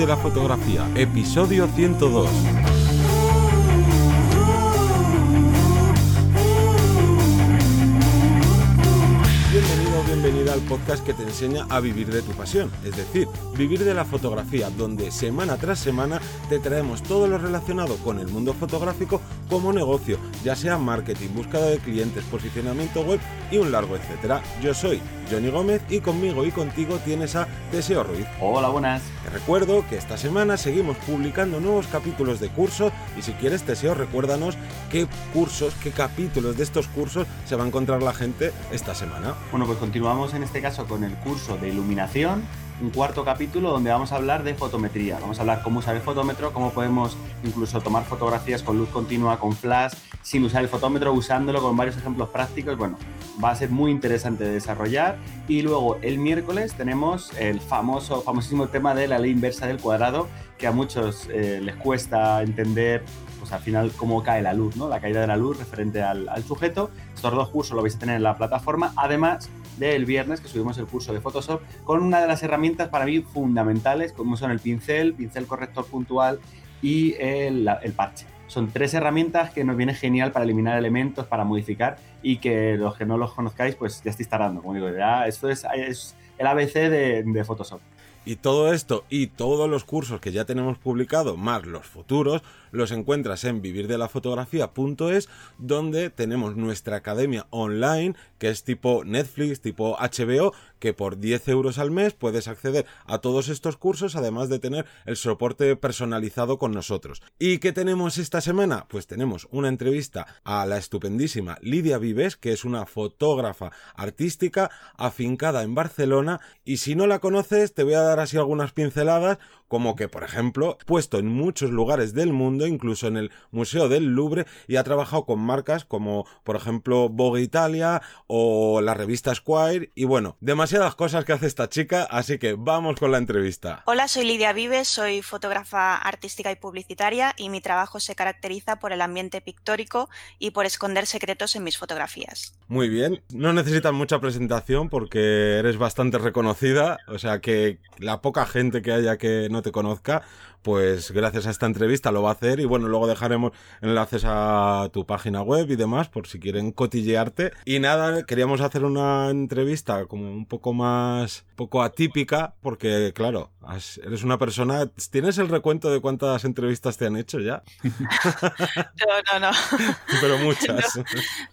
de la Fotografía, episodio 102. Bienvenido bienvenida al podcast que te enseña a vivir de tu pasión, es decir, vivir de la fotografía, donde semana tras semana te traemos todo lo relacionado con el mundo fotográfico como negocio, ya sea marketing, búsqueda de clientes, posicionamiento web y un largo etcétera. Yo soy Johnny Gómez y conmigo y contigo tienes a Deseo Ruiz. Hola, buenas. Te recuerdo que esta semana seguimos publicando nuevos capítulos de curso y si quieres Deseo recuérdanos qué cursos, qué capítulos de estos cursos se va a encontrar la gente esta semana. Bueno, pues continuamos en este caso con el curso de iluminación, un cuarto capítulo donde vamos a hablar de fotometría. Vamos a hablar cómo usar el fotómetro, cómo podemos incluso tomar fotografías con luz continua, con flash, sin usar el fotómetro, usándolo con varios ejemplos prácticos. Bueno, va a ser muy interesante de desarrollar. Y luego el miércoles tenemos el famoso, famosísimo tema de la ley inversa del cuadrado, que a muchos eh, les cuesta entender pues al final cómo cae la luz, ¿no? La caída de la luz referente al, al sujeto. Estos dos cursos lo vais a tener en la plataforma, además del viernes que subimos el curso de Photoshop con una de las herramientas para mí fundamentales, como son el pincel, pincel corrector puntual y el, el parche. Son tres herramientas que nos viene genial para eliminar elementos, para modificar y que los que no los conozcáis, pues ya estáis tardando. Como digo, ya esto es, es el ABC de, de Photoshop. Y todo esto y todos los cursos que ya tenemos publicado, más los futuros, los encuentras en vivirdelafotografía.es, donde tenemos nuestra academia online, que es tipo Netflix, tipo HBO, que por 10 euros al mes puedes acceder a todos estos cursos, además de tener el soporte personalizado con nosotros. ¿Y qué tenemos esta semana? Pues tenemos una entrevista a la estupendísima Lidia Vives, que es una fotógrafa artística afincada en Barcelona, y si no la conoces, te voy a dar así algunas pinceladas, como que, por ejemplo, puesto en muchos lugares del mundo, incluso en el Museo del Louvre, y ha trabajado con marcas como, por ejemplo, Vogue Italia o la revista Squire, y bueno, demasiadas cosas que hace esta chica, así que vamos con la entrevista. Hola, soy Lidia Vives, soy fotógrafa artística y publicitaria, y mi trabajo se caracteriza por el ambiente pictórico y por esconder secretos en mis fotografías. Muy bien, no necesitas mucha presentación porque eres bastante reconocida, o sea que la poca gente que haya que no te conozca, pues gracias a esta entrevista lo va a hacer y bueno, luego dejaremos enlaces a tu página web y demás por si quieren cotillearte. Y nada, queríamos hacer una entrevista como un poco más, poco atípica porque claro, eres una persona, ¿tienes el recuento de cuántas entrevistas te han hecho ya? no, no, no. pero muchas. No.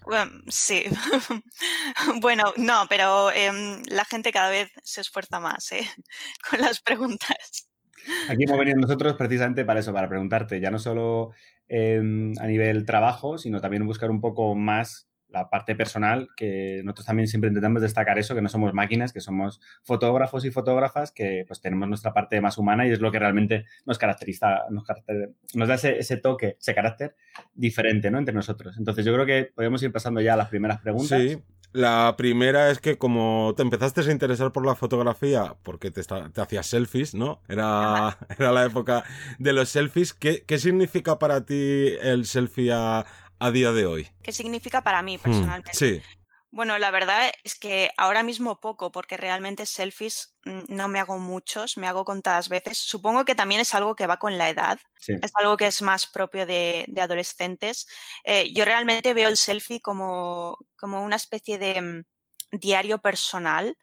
Bueno, sí. bueno, no, pero eh, la gente cada vez se esfuerza más ¿eh? con las preguntas. Aquí hemos venido nosotros precisamente para eso, para preguntarte, ya no solo eh, a nivel trabajo, sino también buscar un poco más la parte personal, que nosotros también siempre intentamos destacar eso, que no somos máquinas, que somos fotógrafos y fotógrafas, que pues tenemos nuestra parte más humana y es lo que realmente nos caracteriza, nos, caracter, nos da ese, ese, toque, ese carácter diferente, ¿no? Entre nosotros. Entonces yo creo que podemos ir pasando ya a las primeras preguntas. Sí. La primera es que como te empezaste a interesar por la fotografía porque te, te hacías selfies, ¿no? Era, era, la época de los selfies. ¿Qué, ¿Qué, significa para ti el selfie a, a, día de hoy? ¿Qué significa para mí personalmente? Hmm, sí. Bueno, la verdad es que ahora mismo poco, porque realmente selfies no me hago muchos, me hago contadas veces. Supongo que también es algo que va con la edad, sí. es algo que es más propio de, de adolescentes. Eh, yo realmente veo el selfie como, como una especie de um, diario personal.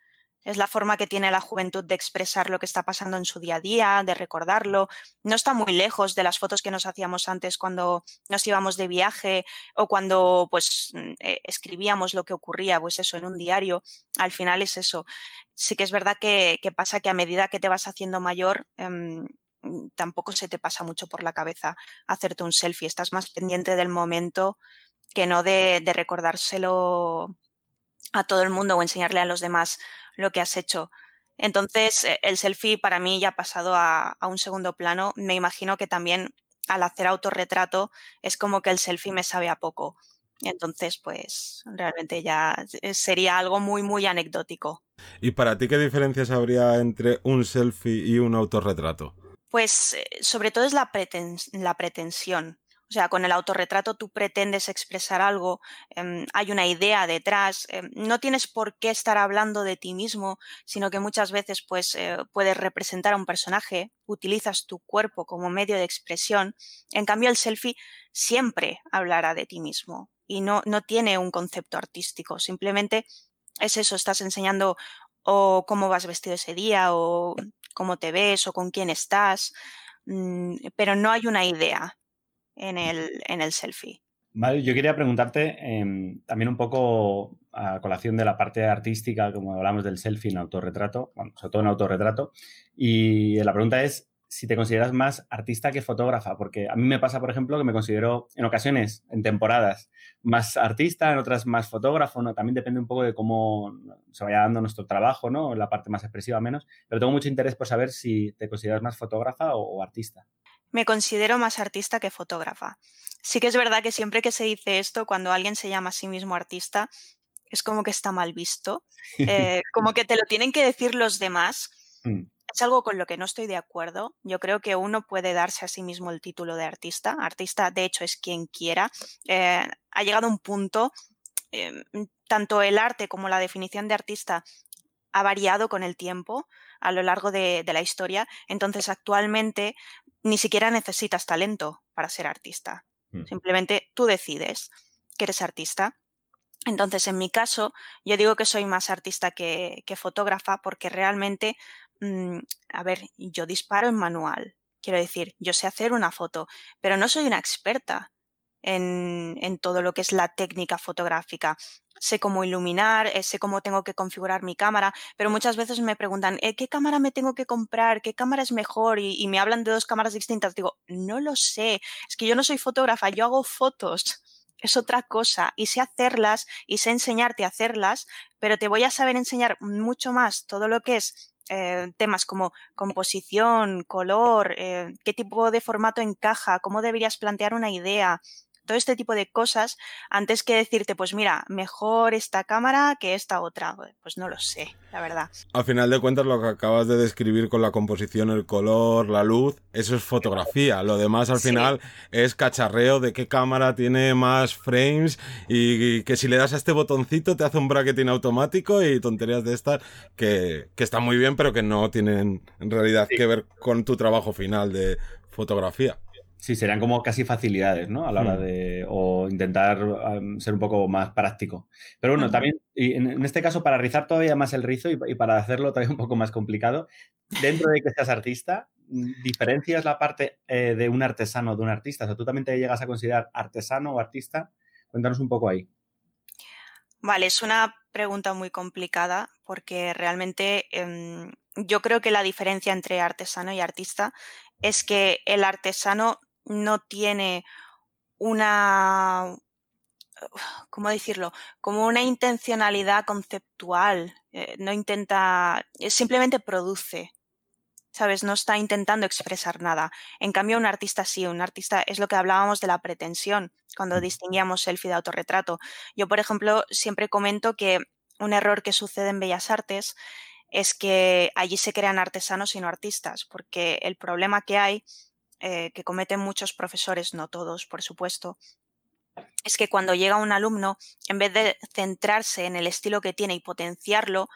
Es la forma que tiene la juventud de expresar lo que está pasando en su día a día, de recordarlo. No está muy lejos de las fotos que nos hacíamos antes cuando nos íbamos de viaje o cuando pues eh, escribíamos lo que ocurría, pues eso, en un diario. Al final es eso. Sí que es verdad que, pasa que a medida que te vas haciendo mayor, eh, tampoco se te pasa mucho por la cabeza hacerte un selfie. Estás más pendiente del momento que no de, de recordárselo a todo el mundo o enseñarle a los demás lo que has hecho. Entonces, el selfie para mí ya ha pasado a, a, un segundo plano. Me imagino que también al hacer autorretrato es como que el selfie me sabe a poco. Entonces, pues realmente ya sería algo muy, muy anecdótico. ¿Y para ti qué diferencias habría entre un selfie y un autorretrato? Pues sobre todo es la, preten la pretensión. Sea, con el autorretrato tú pretendes expresar algo, em, hay una idea detrás, em, no tienes por qué estar hablando de ti mismo, sino que muchas veces pues eh, puedes representar a un personaje, utilizas tu cuerpo como medio de expresión. En cambio, el selfie siempre hablará de ti mismo y no, no tiene un concepto artístico, simplemente es eso, estás enseñando o cómo vas vestido ese día o cómo te ves o con quién estás, mm, pero no hay una idea en el, en el selfie. Vale, yo quería preguntarte em, también un poco a colación de la parte artística, como hablamos del selfie en autorretrato, bueno, sobre todo en autorretrato, y la pregunta es si te consideras más artista que fotógrafa, porque a mí me pasa, por ejemplo, que me considero en ocasiones, en temporadas, más artista, en otras más fotógrafo, ¿no? También depende un poco de cómo se vaya dando nuestro trabajo, ¿no? La parte más expresiva menos, pero tengo mucho interés por saber si te consideras más fotógrafa o artista me considero más artista que fotógrafa. Sí que es verdad que siempre que se dice esto, cuando alguien se llama a sí mismo artista, es como que está mal visto, eh, como que te lo tienen que decir los demás. Mm. Es algo con lo que no estoy de acuerdo. Yo creo que uno puede darse a sí mismo el título de artista. Artista, de hecho, es quien quiera. Eh, ha llegado un punto, em, tanto el arte como la definición de artista ha variado con el tiempo a lo largo de, de, la historia. Entonces, actualmente ni siquiera necesitas talento para ser artista. Mm. Simplemente tú decides que eres artista. Entonces, en mi caso, yo digo que soy más artista que, fotógrafa porque realmente, mm, a ver, yo disparo en manual. Quiero decir, yo sé hacer una foto, pero no soy una experta en, todo lo que es la técnica fotográfica sé cómo iluminar, eh, sé cómo tengo que configurar mi cámara, pero muchas veces me preguntan, eh, ¿qué cámara me tengo que comprar? ¿Qué cámara es mejor? Y, me hablan de dos cámaras distintas. Digo, no lo sé, es que yo no soy fotógrafa, yo hago fotos. Es otra cosa y sé hacerlas y sé enseñarte a hacerlas, pero te voy a saber enseñar mucho más todo lo que es eh, temas como composición, color, qué tipo de formato encaja, cómo deberías plantear una idea, todo este tipo de cosas antes que decirte, pues mira, mejor esta cámara que esta otra. Pues no lo sé, la verdad. Al final de cuentas, lo que acabas de describir con la composición, el color, la luz, eso es fotografía. Lo demás al final es cacharreo de qué cámara tiene más frames y, que si le das a este botoncito te hace un bracketing automático y tonterías de estas que, que están muy bien, pero que no tienen en realidad que ver con tu trabajo final de fotografía. Sí, serían como casi facilidades, ¿no? A la hora hmm. de. o intentar ser un poco más práctico. Pero bueno, también, y en, este caso, para rizar todavía más el rizo y, para hacerlo todavía un poco más complicado, dentro de que seas artista, ¿diferencias la parte eh, de un artesano de un artista? O sea, ¿tú también te llegas a considerar artesano o artista? Cuéntanos un poco ahí. Vale, es una pregunta muy complicada porque realmente em, yo creo que la diferencia entre artesano y artista es que el artesano no tiene una, ¿cómo decirlo? Como una intencionalidad conceptual, eh, no intenta, eh, simplemente produce, ¿sabes? No está intentando expresar nada. En cambio, un artista sí, un artista es lo que hablábamos de la pretensión cuando mm. distinguíamos selfie de autorretrato. Yo, por ejemplo, siempre comento que un error que sucede en Bellas Artes es que allí se crean artesanos y no artistas, porque el problema que hay eh, que cometen muchos profesores, no todos, por supuesto, es que cuando llega un alumno, en vez de centrarse en el estilo que tiene y potenciarlo,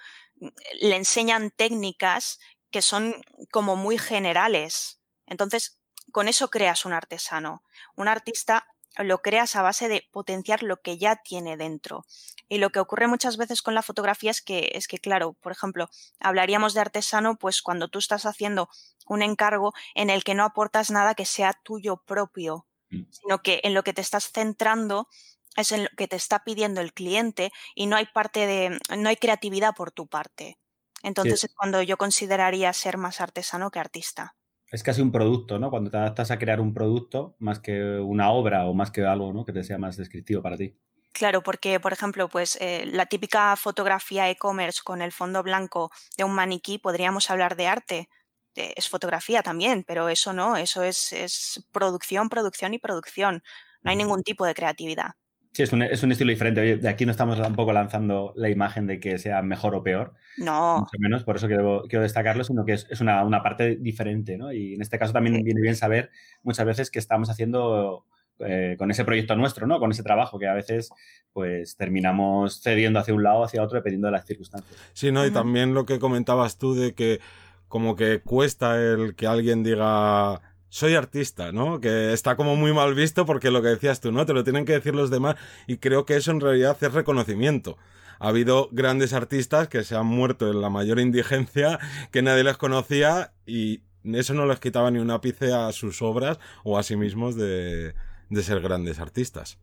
le enseñan técnicas que son como muy generales. Entonces, con eso creas un artesano. Un artista lo creas a base de potenciar lo que ya tiene dentro. Y lo que ocurre muchas veces con la fotografía es que, es que, claro, por ejemplo, hablaríamos de artesano, pues cuando tú estás haciendo un encargo en el que no aportas nada que sea tuyo propio, mm. sino que en lo que te estás centrando es en lo que te está pidiendo el cliente y no hay parte de, no hay creatividad por tu parte. Entonces es cuando yo consideraría ser más artesano que artista es casi un producto, ¿no? Cuando te adaptas a crear un producto más que una obra o más que algo, ¿no? Que te sea más descriptivo para ti. Claro, porque, por ejemplo, pues eh, la típica fotografía e-commerce con el fondo blanco de un maniquí, podríamos hablar de arte. es fotografía también, pero eso no, eso es, es producción, producción y producción. No hay ningún tipo de creatividad. Sí, es un, es un, estilo diferente. de aquí no estamos tampoco lanzando la imagen de que sea mejor o peor. No. Mucho menos, por eso quiero, quiero destacarlo, sino que es, es una, una, parte diferente, ¿no? Y en este caso también viene bien saber muchas veces que estamos haciendo eh, con ese proyecto nuestro, ¿no? Con ese trabajo que a veces pues terminamos cediendo hacia un lado, hacia otro, dependiendo de las circunstancias. Sí, ¿no? Y también lo que comentabas tú de que como que cuesta el que alguien diga soy artista, ¿no? Que está como muy mal visto porque lo que decías tú, ¿no? Te lo tienen que decir los demás y creo que eso en realidad es reconocimiento. Ha habido grandes artistas que se han muerto en la mayor indigencia, que nadie les conocía y eso no les quitaba ni un ápice a sus obras o a sí mismos de, de ser grandes artistas.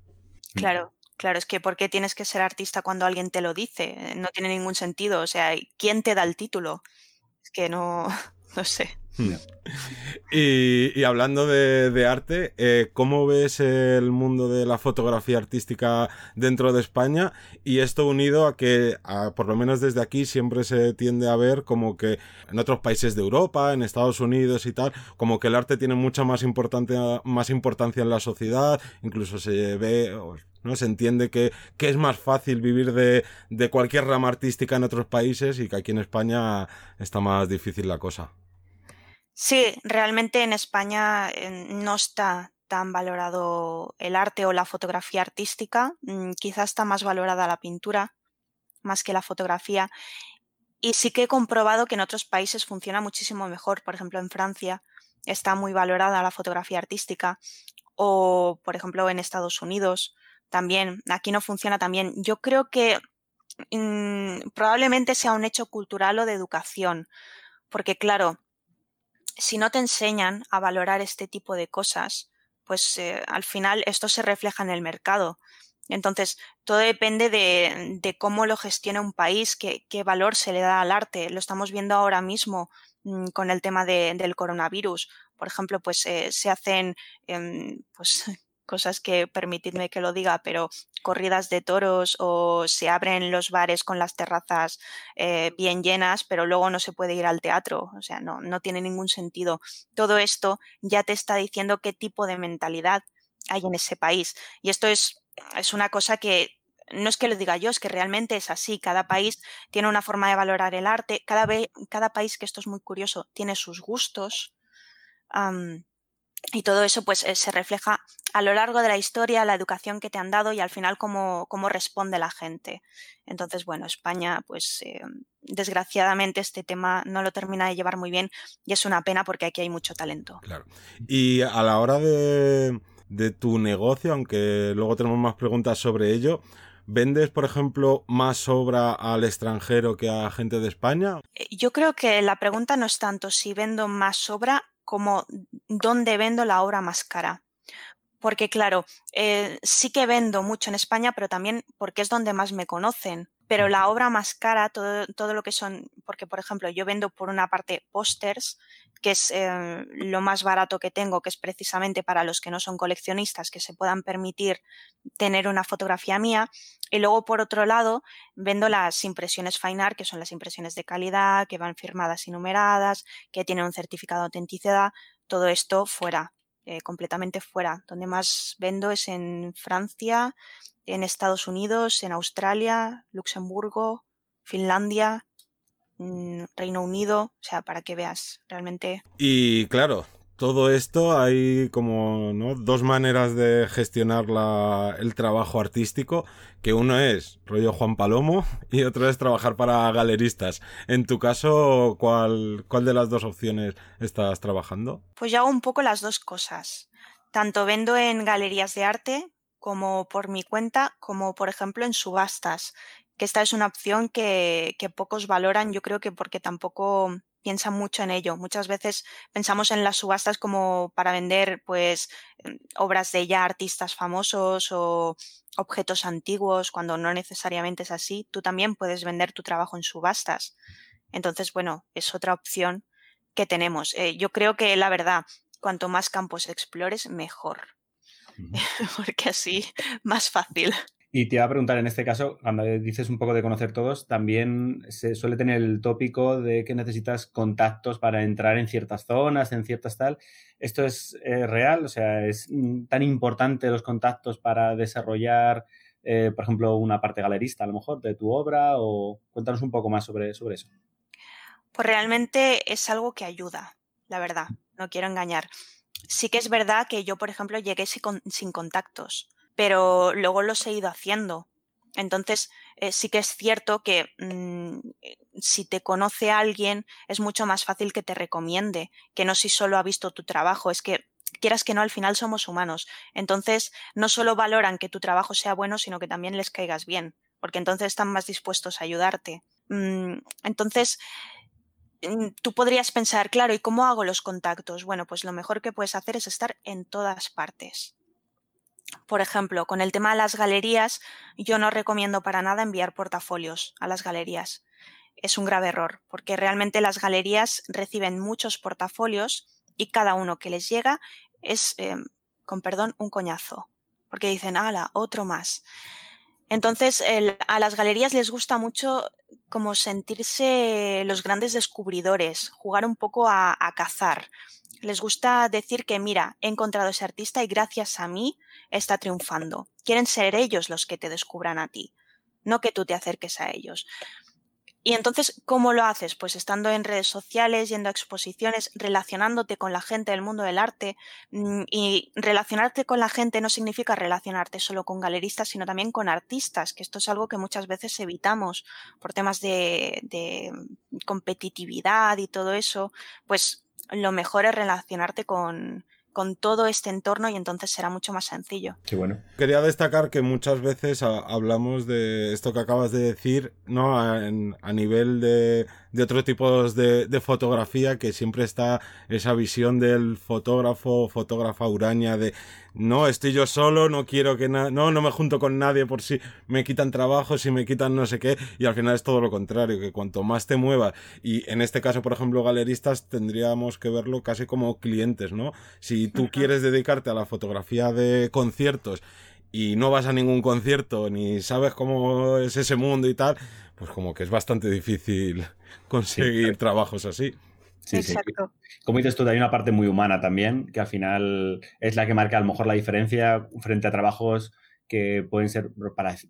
Claro, claro, es que ¿por qué tienes que ser artista cuando alguien te lo dice? No tiene ningún sentido. O sea, ¿quién te da el título? Es que no, no sé. Y, hablando de, arte, eh, ¿cómo ves el mundo de la fotografía artística dentro de España? Y esto unido a que, por lo menos desde aquí, siempre se tiende a ver como que en otros países de Europa, en Estados Unidos y tal, como que el arte tiene mucha más importancia, más importancia en la sociedad, incluso se ve, ¿no? Se entiende que, que es más fácil vivir de, de cualquier rama artística en otros países y que aquí en España está más difícil la cosa. Sí, realmente en España eh, no está tan valorado el arte o la fotografía artística. Mm, quizá está más valorada la pintura más que la fotografía. Y sí que he comprobado que en otros países funciona muchísimo mejor. Por ejemplo, en Francia está muy valorada la fotografía artística. O, por ejemplo, en Estados Unidos también. Aquí no funciona tan bien. Yo creo que mm, probablemente sea un hecho cultural o de educación. Porque, claro, si no te enseñan a valorar este tipo de cosas, pues eh, al final esto se refleja en el mercado. Entonces, todo depende de, cómo lo gestiona un país, qué, valor se le da al arte. Lo estamos viendo ahora mismo mm, con el tema del coronavirus. Por ejemplo, pues eh, se hacen em, pues, cosas que permitidme que lo diga, pero corridas de toros o se abren los bares con las terrazas eh, bien llenas, pero luego no se puede ir al teatro. O sea, no, no tiene ningún sentido. Todo esto ya te está diciendo qué tipo de mentalidad hay en ese país. Y esto es, es una cosa que no es que lo diga yo, es que realmente es así. Cada país tiene una forma de valorar el arte. Cada, cada país, que esto es muy curioso, tiene sus gustos y todo eso pues eh, se refleja a lo largo de la historia, la educación que te han dado y al final cómo, cómo responde la gente. Entonces, bueno, España pues eh, desgraciadamente este tema no lo termina de llevar muy bien y es una pena porque aquí hay mucho talento. Claro. Y a la hora de, de tu negocio, aunque luego tenemos más preguntas sobre ello, ¿Vendes, por ejemplo, más obra al extranjero que a gente de España? Eh, yo creo que la pregunta no es tanto si vendo más obra, como dónde vendo la obra más cara. Porque claro, eh, sí que vendo mucho en España, pero también porque es donde más me conocen. Pero la obra más cara, todo, todo lo que son, porque por ejemplo yo vendo por una parte pósters, que es eh, lo más barato que tengo, que es precisamente para los que no son coleccionistas, que se puedan permitir tener una fotografía mía. Y luego, por otro lado, vendo las impresiones Fine Art, que son las impresiones de calidad, que van firmadas y numeradas, que tienen un certificado de autenticidad. Todo esto fuera, eh, completamente fuera. Donde más vendo es en Francia, en Estados Unidos, en Australia, Luxemburgo, Finlandia, Mm, Reino Unido, o sea, para que veas realmente. Y claro, todo esto hay como ¿no? dos maneras de gestionar la, el trabajo artístico, que uno es rollo Juan Palomo y otro es trabajar para galeristas. En tu caso, ¿cuál, cuál de las dos opciones estás trabajando? Pues yo hago un poco las dos cosas. Tanto vendo en galerías de arte como por mi cuenta, como por ejemplo en subastas, que esta es una opción que, pocos valoran, yo creo que porque tampoco piensan mucho en ello. Muchas veces pensamos en las subastas como para vender pues em, obras de ya artistas famosos o objetos antiguos, cuando no necesariamente es así. Tú también puedes vender tu trabajo en subastas. Entonces, bueno, es otra opción que tenemos. Eh, yo creo que la verdad, cuanto más campos explores, mejor. Porque así, más fácil. Y te iba a preguntar, en este caso, cuando dices un poco de conocer todos, también se suele tener el tópico de que necesitas contactos para entrar en ciertas zonas, en ciertas tal. ¿Esto es eh, real? O sea, ¿es mm, tan importante los contactos para desarrollar, eh, por ejemplo, una parte galerista a lo mejor de tu obra? O cuéntanos un poco más sobre, sobre eso. Pues realmente es algo que ayuda, la verdad, no quiero engañar. Sí que es verdad que yo, por ejemplo, llegué sin, contactos, pero luego los he ido haciendo. Entonces, eh, sí que es cierto que mm, si te conoce alguien, es mucho más fácil que te recomiende, que no si solo ha visto tu trabajo. Es que, quieras que no, al final somos humanos. Entonces, no solo valoran que tu trabajo sea bueno, sino que también les caigas bien, porque entonces están más dispuestos a ayudarte. Mm, entonces, tú podrías pensar, claro, ¿y cómo hago los contactos? Bueno, pues lo mejor que puedes hacer es estar en todas partes. Por ejemplo, con el tema de las galerías, yo no recomiendo para nada enviar portafolios a las galerías. Es un grave error, porque realmente las galerías reciben muchos portafolios y cada uno que les llega es, em, con perdón, un coñazo. Porque dicen, ala, otro más. Entonces, a las galerías les gusta mucho como sentirse los grandes descubridores, jugar un poco a, cazar. Les gusta decir que, mira, he encontrado ese artista y gracias a mí está triunfando. Quieren ser ellos los que te descubran a ti, no que tú te acerques a ellos. Y entonces, ¿cómo lo haces? Pues estando en redes sociales, yendo a exposiciones, relacionándote con la gente del mundo del arte. Mm, y relacionarte con la gente no significa relacionarte solo con galeristas, sino también con artistas, que esto es algo que muchas veces evitamos por temas de, de competitividad y todo eso. Pues lo mejor es relacionarte con, con todo este entorno y entonces será mucho más sencillo. Bueno. Quería destacar que muchas veces hablamos de esto que acabas de decir, ¿no? a nivel de, de otros tipos de, de, fotografía que siempre está esa visión del fotógrafo, fotógrafa uraña de no, estoy yo solo, no quiero que nada, no, no me junto con nadie por si me quitan trabajo, si me quitan no sé qué, y al final es todo lo contrario, que cuanto más te muevas, y en este caso, por ejemplo, galeristas, tendríamos que verlo casi como clientes, ¿no? Si tú quieres dedicarte a la fotografía de conciertos y no vas a ningún concierto, ni sabes cómo es ese mundo y tal, pues como que es bastante difícil conseguir trabajos así. Sí, Exacto. Como dices tú, hay una parte muy humana también, que al final es la que marca a lo mejor la diferencia frente a trabajos que pueden ser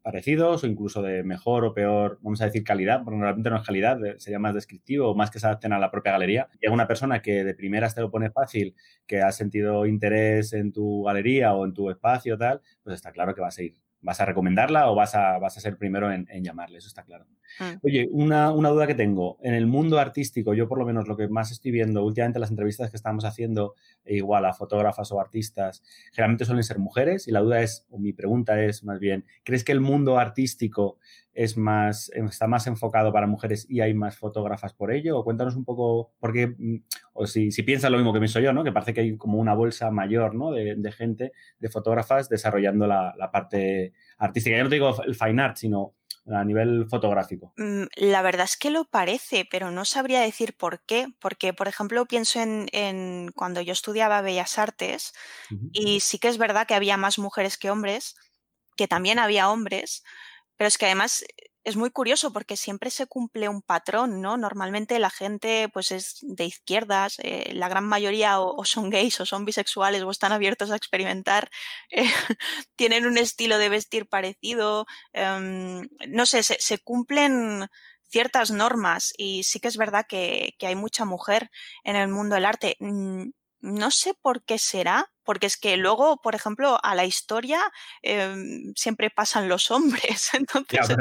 parecidos o incluso de mejor o peor, vamos a decir calidad, porque normalmente no es calidad, sería más descriptivo o más que se adapten a la propia galería. Llega una persona que de primeras te lo pone fácil, que ha sentido interés en tu galería o en tu espacio tal, pues está claro que va a seguir vas a recomendarla o vas a, vas a ser primero en, llamarle, eso está claro. Mm. Oye, una, duda que tengo. En el mundo artístico, yo por lo menos lo que más estoy viendo últimamente las entrevistas que estamos haciendo, igual a fotógrafas o artistas, generalmente suelen ser mujeres y la duda es, o mi pregunta es más bien, ¿crees que el mundo artístico es más, está más enfocado para mujeres y hay más fotógrafas por ello? O cuéntanos un poco, porque, mm, o si, si piensas lo mismo que pienso yo, ¿no? Que parece que hay como una bolsa mayor, ¿no? De, gente, de fotógrafas desarrollando la, parte artística. Ya no te digo el fine art, sino a nivel fotográfico. Mm, la verdad es que lo parece, pero no sabría decir por qué. Porque, por ejemplo, pienso en, cuando yo estudiaba Bellas Artes y sí que es verdad que había más mujeres que hombres, que también había hombres, pero es que además es muy curioso porque siempre se cumple un patrón, ¿no? Normalmente la gente pues es de izquierdas, eh, la gran mayoría o, son gays o son bisexuales o están abiertos a experimentar, eh, tienen un estilo de vestir parecido, em, no sé, se, cumplen ciertas normas y sí que es verdad que, hay mucha mujer en el mundo del arte. No sé por qué será, porque es que luego, por ejemplo, a la historia em, siempre pasan los hombres. Entonces,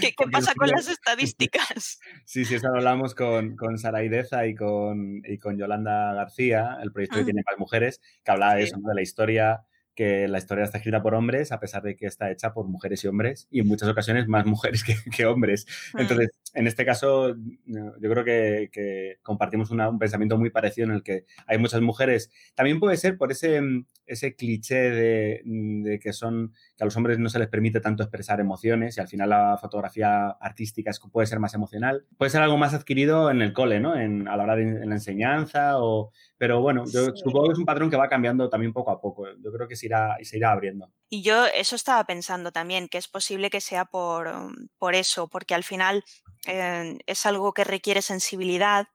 ¿qué, pasa con las estadísticas? Sí, sí, eso hablamos con, con Sara Ideza y con, y con Yolanda García, el proyecto que tiene más mujeres, que hablaba de eso, de la historia que la historia está escrita por hombres, a pesar de que está hecha por mujeres y hombres, y en muchas ocasiones más mujeres que, hombres. Mm. Entonces, en este caso, yo creo que, compartimos un pensamiento muy parecido en el que hay muchas mujeres. También puede ser por ese, ese cliché de, que son que a los hombres no se les permite tanto expresar emociones y al final la fotografía artística puede ser más emocional. Puede ser algo más adquirido en el cole, ¿no? En, a la hora de la enseñanza o... Pero bueno, yo supongo que es un patrón que va cambiando también poco a poco. Yo creo que se irá, se irá abriendo. Y yo eso estaba pensando también, que es posible que sea por, por eso, porque al final eh, es algo que requiere sensibilidad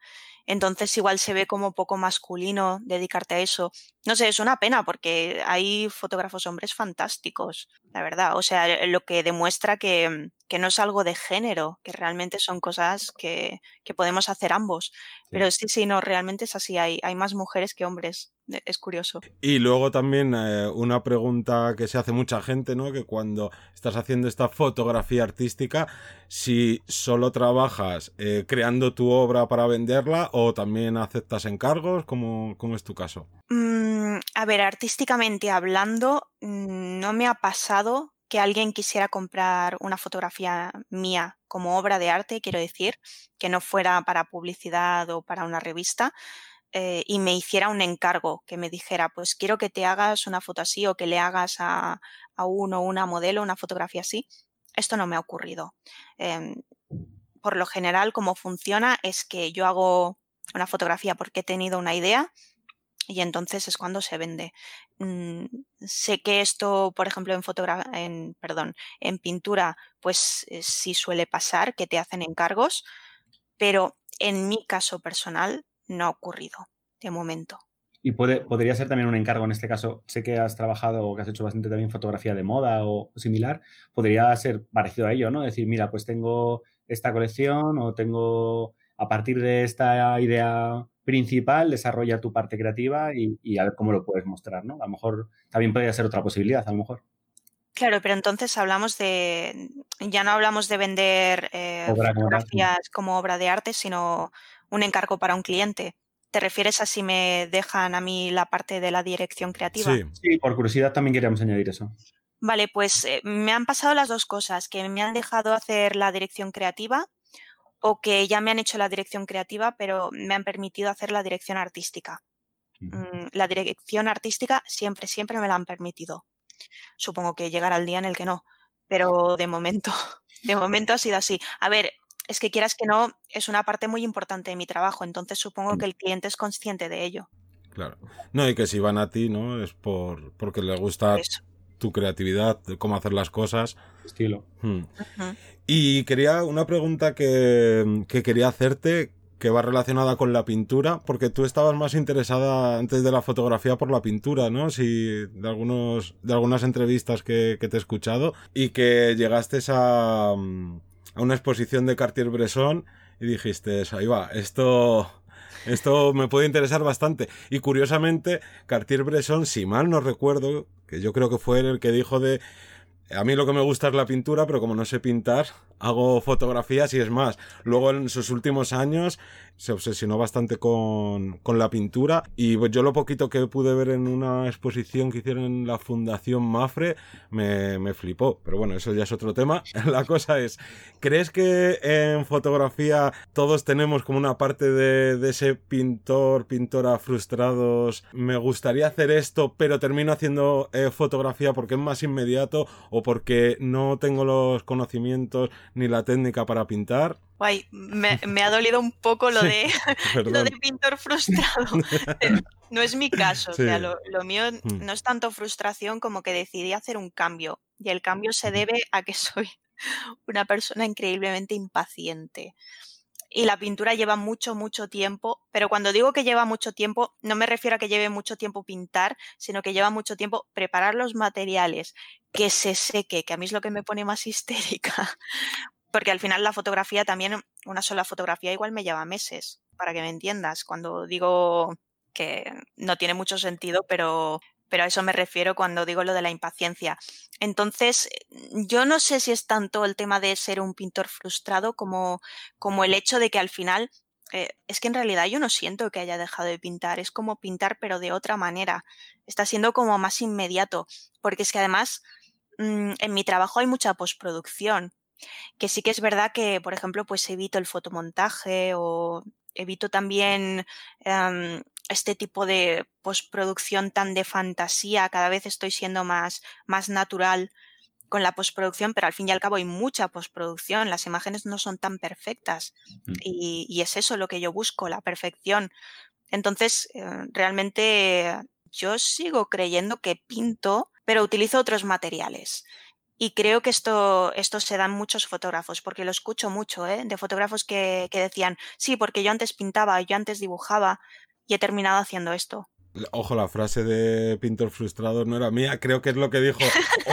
entonces igual se ve como poco masculino dedicarte a eso. No sé, es una pena porque hay fotógrafos hombres fantásticos, la verdad. O sea, lo que demuestra que, que no es algo de género, que realmente son cosas que, que podemos hacer ambos. Pero sí, sí, no, realmente es así. Hay, hay más mujeres que hombres es curioso. Y luego también eh, una pregunta que se hace mucha gente, ¿no? Que cuando estás haciendo esta fotografía artística, si solo trabajas eh, creando tu obra para venderla o también aceptas encargos, ¿cómo, cómo es tu caso? Mm, a ver, artísticamente hablando, mm, no me ha pasado que alguien quisiera comprar una fotografía mía como obra de arte, quiero decir, que no fuera para publicidad o para una revista, eh, y me hiciera un encargo, que me dijera, pues quiero que te hagas una foto así o que le hagas a, uno o una modelo una fotografía así. Esto no me ha ocurrido. Em, por lo general, cómo funciona es que yo hago una fotografía porque he tenido una idea y entonces es cuando se vende. Mm, sé que esto, por ejemplo, en en, perdón, en pintura, pues eh, sí suele pasar que te hacen encargos, pero en mi caso personal no ha ocurrido de momento. Y puede, podría ser también un encargo en este caso. Sé que has trabajado o que has hecho bastante también fotografía de moda o similar. Podría ser parecido a ello, ¿no? Decir, mira, pues tengo esta colección o tengo a partir de esta idea principal, desarrolla tu parte creativa y, a ver cómo lo puedes mostrar, ¿no? A lo mejor también podría ser otra posibilidad, a lo mejor. Claro, pero entonces hablamos de, ya no hablamos de vender eh, fotografías como obra de arte, sino un encargo para un cliente. ¿Te refieres a si me dejan a mí la parte de la dirección creativa? Sí, por curiosidad también queríamos añadir eso. Vale, pues eh, me han pasado las dos cosas, que me han dejado hacer la dirección creativa o que ya me han hecho la dirección creativa, pero me han permitido hacer la dirección artística. Mm, la dirección artística siempre, siempre me la han permitido. Supongo que llegará el día en el que no, pero de momento, de momento ha sido así. A ver, es que quieras que no, es una parte muy importante de mi trabajo, entonces supongo que el cliente es consciente de ello. Claro. No, y que si van a ti, ¿no? Es por porque les gusta tu creatividad, de cómo hacer las cosas. Estilo. Hmm. Y quería una pregunta que, que, quería hacerte que va relacionada con la pintura, porque tú estabas más interesada antes de la fotografía por la pintura, ¿no? Si de algunos de algunas entrevistas que, que te he escuchado y que llegaste a, a una exposición de Cartier-Bresson y dijiste, ahí va, esto esto me puede interesar bastante. Y curiosamente, Cartier-Bresson, si mal no recuerdo, que yo creo que fue el que dijo de a mí lo que me gusta es la pintura, pero como no sé pintar, hago fotografías y es más. Luego en sus últimos años se obsesionó bastante con, con, la pintura y pues yo lo poquito que pude ver en una exposición que hicieron en la Fundación Mafre me, me flipó. Pero bueno, eso ya es otro tema. La cosa es, ¿crees que en fotografía todos tenemos como una parte de, de ese pintor, pintora frustrados? Me gustaría hacer esto, pero termino haciendo eh, fotografía porque es más inmediato o porque no tengo los conocimientos ni la técnica para pintar. Guay, me, ha dolido un poco lo, de, lo de pintor frustrado. No es mi caso, o sea, lo, mío mm. no es tanto frustración como que decidí hacer un cambio. Y el cambio se debe a que soy una persona increíblemente impaciente. Y la pintura lleva mucho, mucho tiempo, pero cuando digo que lleva mucho tiempo, no me refiero a que lleve mucho tiempo pintar, sino que lleva mucho tiempo preparar los materiales, que se seque, que a mí es lo que me pone más histérica, porque al final la fotografía también, una sola fotografía igual me lleva meses, para que me entiendas. Cuando digo que no tiene mucho sentido, pero, pero a eso me refiero cuando digo lo de la impaciencia. Entonces, yo no sé si es tanto el tema de ser un pintor frustrado como, como el hecho de que al final eh, es que en realidad yo no siento que haya dejado de pintar, es como pintar pero de otra manera, está siendo como más inmediato, porque es que además mm, en mi trabajo hay mucha postproducción que sí que es verdad que, por ejemplo, pues evito el fotomontaje o evito también em, este tipo de postproducción tan de fantasía. Cada vez estoy siendo más, más natural con la postproducción, pero al fin y al cabo hay mucha postproducción. Las imágenes no son tan perfectas. Mm. Y, y, es eso lo que yo busco, la perfección. Entonces, eh, realmente yo sigo creyendo que pinto, pero utilizo otros materiales. Y creo que esto, esto se da en muchos fotógrafos, porque lo escucho mucho, ¿eh? de fotógrafos que, que decían, sí, porque yo antes pintaba, yo antes dibujaba y he terminado haciendo esto. Ojo, la frase de pintor frustrado no era mía, creo que es lo que dijo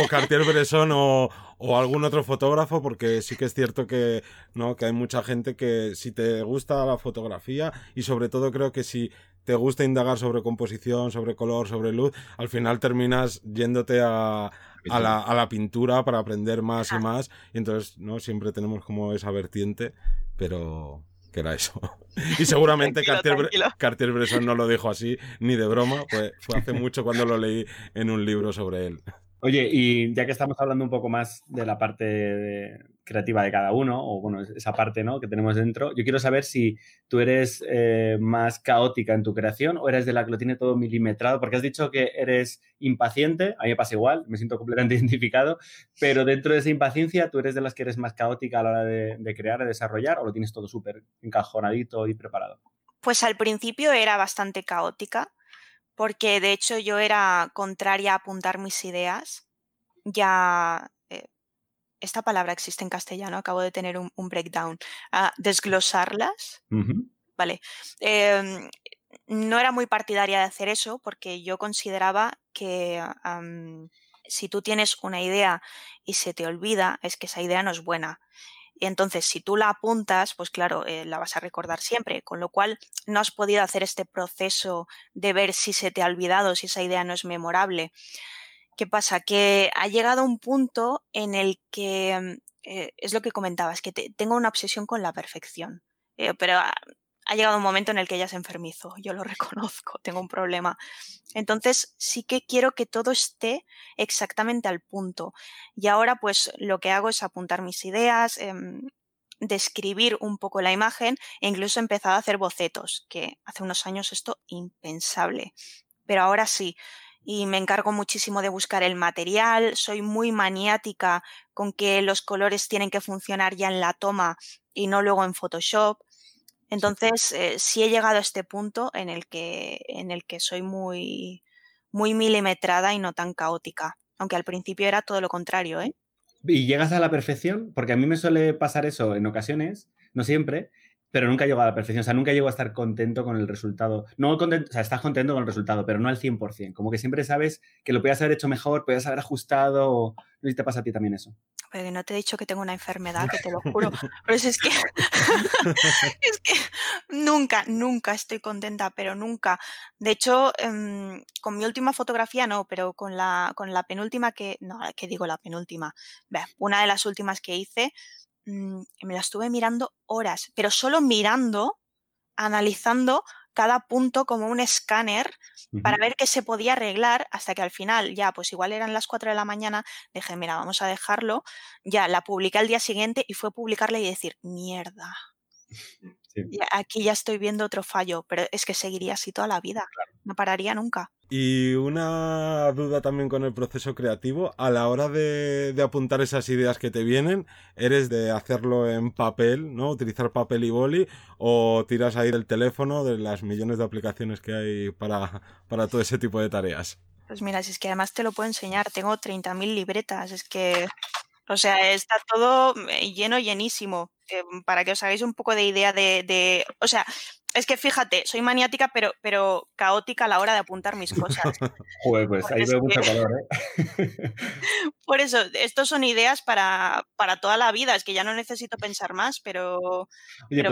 o Cartier-Bresson o, o, algún otro fotógrafo, porque sí que es cierto que, ¿no? que hay mucha gente que si te gusta la fotografía y sobre todo creo que si te gusta indagar sobre composición, sobre color, sobre luz, al final terminas yéndote a, a, la, a la pintura para aprender más y más y entonces no siempre tenemos como esa vertiente, pero que era eso. Y seguramente Cartier-Bresson no lo dijo así, ni de broma, pues fue hace mucho cuando lo leí en un libro sobre él. Oye, y ya que estamos hablando un poco más de la parte creativa de cada uno, o bueno, esa parte ¿no? que tenemos dentro, yo quiero saber si tú eres eh, más caótica en tu creación o eres de la que lo tiene todo milimetrado, porque has dicho que eres impaciente, a mí me pasa igual, me siento completamente identificado, pero dentro de esa impaciencia, ¿tú eres de las que eres más caótica a la hora de, de crear, de desarrollar, o lo tienes todo súper encajonadito y preparado? Pues al principio era bastante caótica porque de hecho yo era contraria a apuntar mis ideas. Ya eh, esta palabra existe en castellano, acabo de tener un, breakdown. A desglosarlas. Vale. Em, no era muy partidaria de hacer eso porque yo consideraba que si tú tienes una idea y se te olvida, es que esa idea no es buena. Entonces, si tú la apuntas, pues claro, eh, la vas a recordar siempre, con lo cual no has podido hacer este proceso de ver si se te ha olvidado, si esa idea no es memorable. ¿Qué pasa? Que ha llegado un punto en el que eh, es lo que comentabas, que tengo una obsesión con la perfección. Eh, pero ha llegado un momento en el que ella se enfermizo, yo lo reconozco, tengo un problema. Entonces sí que quiero que todo esté exactamente al punto. Y ahora pues lo que hago es apuntar mis ideas, em, describir un poco la imagen e incluso he empezado a hacer bocetos, que hace unos años esto impensable. Pero ahora sí, y me encargo muchísimo de buscar el material, soy muy maniática con que los colores tienen que funcionar ya en la toma y no luego en Photoshop. Entonces, eh, sí he llegado a este punto en el que, en el que soy muy, muy milimetrada y no tan caótica. Aunque al principio era todo lo contrario, ¿eh? ¿Y llegas a la perfección? Porque a mí me suele pasar eso en ocasiones, no siempre, pero nunca llego a la perfección. O sea, nunca llego a estar contento con el resultado. No contento, o sea, estás contento con el resultado, pero no al 100%. Como que siempre sabes que lo podías haber hecho mejor, podías haber ajustado. No sé si te pasa a ti también eso. Pero no te he dicho que tengo una enfermedad, que te lo juro. Pero es, que, es que nunca, nunca estoy contenta, pero nunca. De hecho, em, con mi última fotografía no, pero con la, con la penúltima que, no, que digo la penúltima, una de las últimas que hice, mm, me la estuve mirando horas, pero solo mirando, analizando cada punto como un escáner para ver qué se podía arreglar hasta que al final ya, pues igual eran las 4 de la mañana, dije, mira, vamos a dejarlo, ya la publiqué al día siguiente y fue publicarla y decir, mierda. aquí ya estoy viendo otro fallo, pero es que seguiría así toda la vida, no pararía nunca. Y una duda también con el proceso creativo, a la hora de, apuntar esas ideas que te vienen, ¿eres de hacerlo en papel, ¿no? Utilizar papel y boli, o tiras ahí del teléfono, de las millones de aplicaciones que hay para, para todo ese tipo de tareas? Pues mira, si es que además te lo puedo enseñar, tengo 30.000 libretas, es que, o sea, está todo lleno, llenísimo. Eh, para que os hagáis un poco de idea de, de, o sea, es que fíjate, soy maniática, pero, pero caótica a la hora de apuntar mis cosas. Joder, pues ahí veo mucho calor, ¿eh? Por eso, estos son ideas para, para, toda la vida, es que ya no necesito pensar más, pero. Oye,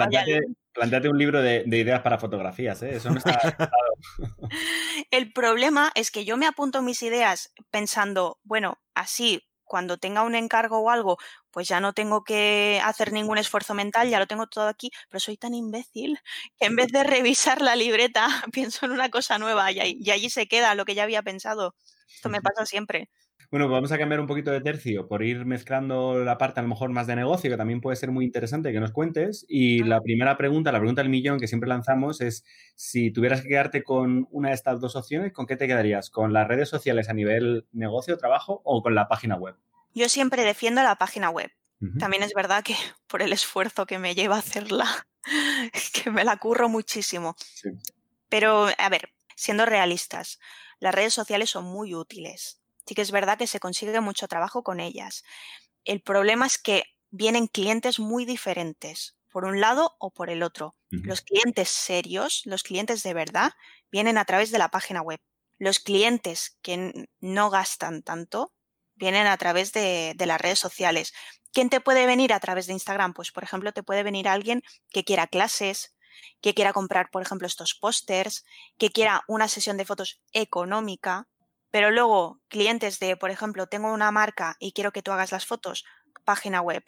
planteate, un libro de, de, ideas para fotografías, ¿eh? Eso no está. El problema es que yo me apunto mis ideas pensando, bueno, así cuando tenga un encargo o algo, pues ya no tengo que hacer ningún esfuerzo mental, ya lo tengo todo aquí, pero soy tan imbécil que en vez de revisar la libreta pienso en una cosa nueva y, allí se queda lo que ya había pensado. Esto me pasa siempre. Bueno, pues vamos a cambiar un poquito de tercio por ir mezclando la parte a lo mejor más de negocio, que también puede ser muy interesante que nos cuentes. Y la primera pregunta, la pregunta del millón que siempre lanzamos es, si tuvieras que quedarte con una de estas dos opciones, ¿con qué te quedarías? ¿Con las redes sociales a nivel negocio, trabajo o con la página web? Yo siempre defiendo la página web. También es verdad que por el esfuerzo que me lleva a hacerla, que me la curro muchísimo. Pero, a ver, siendo realistas, las redes sociales son muy útiles sí que es verdad que se consigue mucho trabajo con ellas. El problema es que vienen clientes muy diferentes, por un lado o por el otro. Los clientes serios, los clientes de verdad, vienen a través de la página web. Los clientes que no gastan tanto vienen a través de, de, las redes sociales. ¿Quién te puede venir a través de Instagram? Pues, por ejemplo, te puede venir alguien que quiera clases, que quiera comprar, por ejemplo, estos pósters, que quiera una sesión de fotos económica, pero luego clientes de, por ejemplo, tengo una marca y quiero que tú hagas las fotos, página web.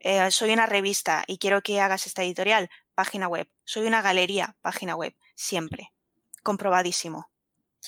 Eh, soy una revista y quiero que hagas esta editorial, página web. Soy una galería, página web. Siempre. Comprobadísimo.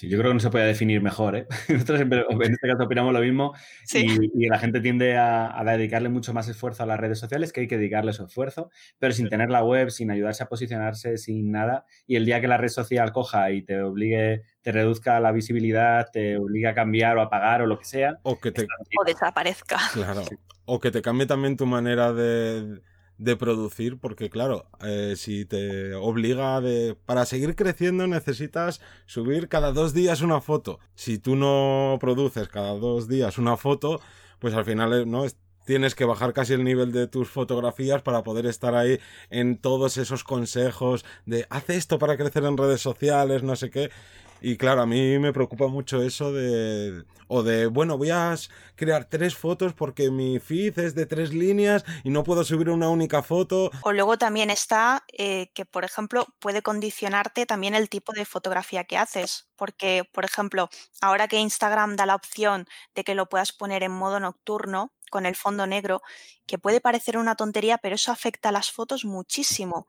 Sí, yo creo que no se puede definir mejor. ¿eh? Nosotros en este caso opinamos lo mismo y, la gente tiende a, dedicarle mucho más esfuerzo a las redes sociales que hay que dedicarle su esfuerzo, pero sin tener la web, sin ayudarse a posicionarse, sin nada. Y el día que la red social coja y te obligue, te reduzca la visibilidad, te obligue a cambiar o a pagar o lo que sea. O que te... O desaparezca. Claro. O que te cambie también tu manera de de producir, porque claro, eh, si te obliga de... Para seguir creciendo necesitas subir cada dos días una foto. Si tú no produces cada dos días una foto, pues al final eh, no tienes que bajar casi el nivel de tus fotografías para poder estar ahí en todos esos consejos de haz esto para crecer en redes sociales, no sé qué. Y claro, a mí me preocupa mucho eso de... O de, bueno, voy a crear tres fotos porque mi feed es de tres líneas y no puedo subir una única foto. O luego también está eh, que, por ejemplo, puede condicionarte también el tipo de fotografía que haces. Porque, por ejemplo, ahora que Instagram da la opción de que lo puedas poner en modo nocturno, con el fondo negro, que puede parecer una tontería, pero eso afecta a las fotos muchísimo.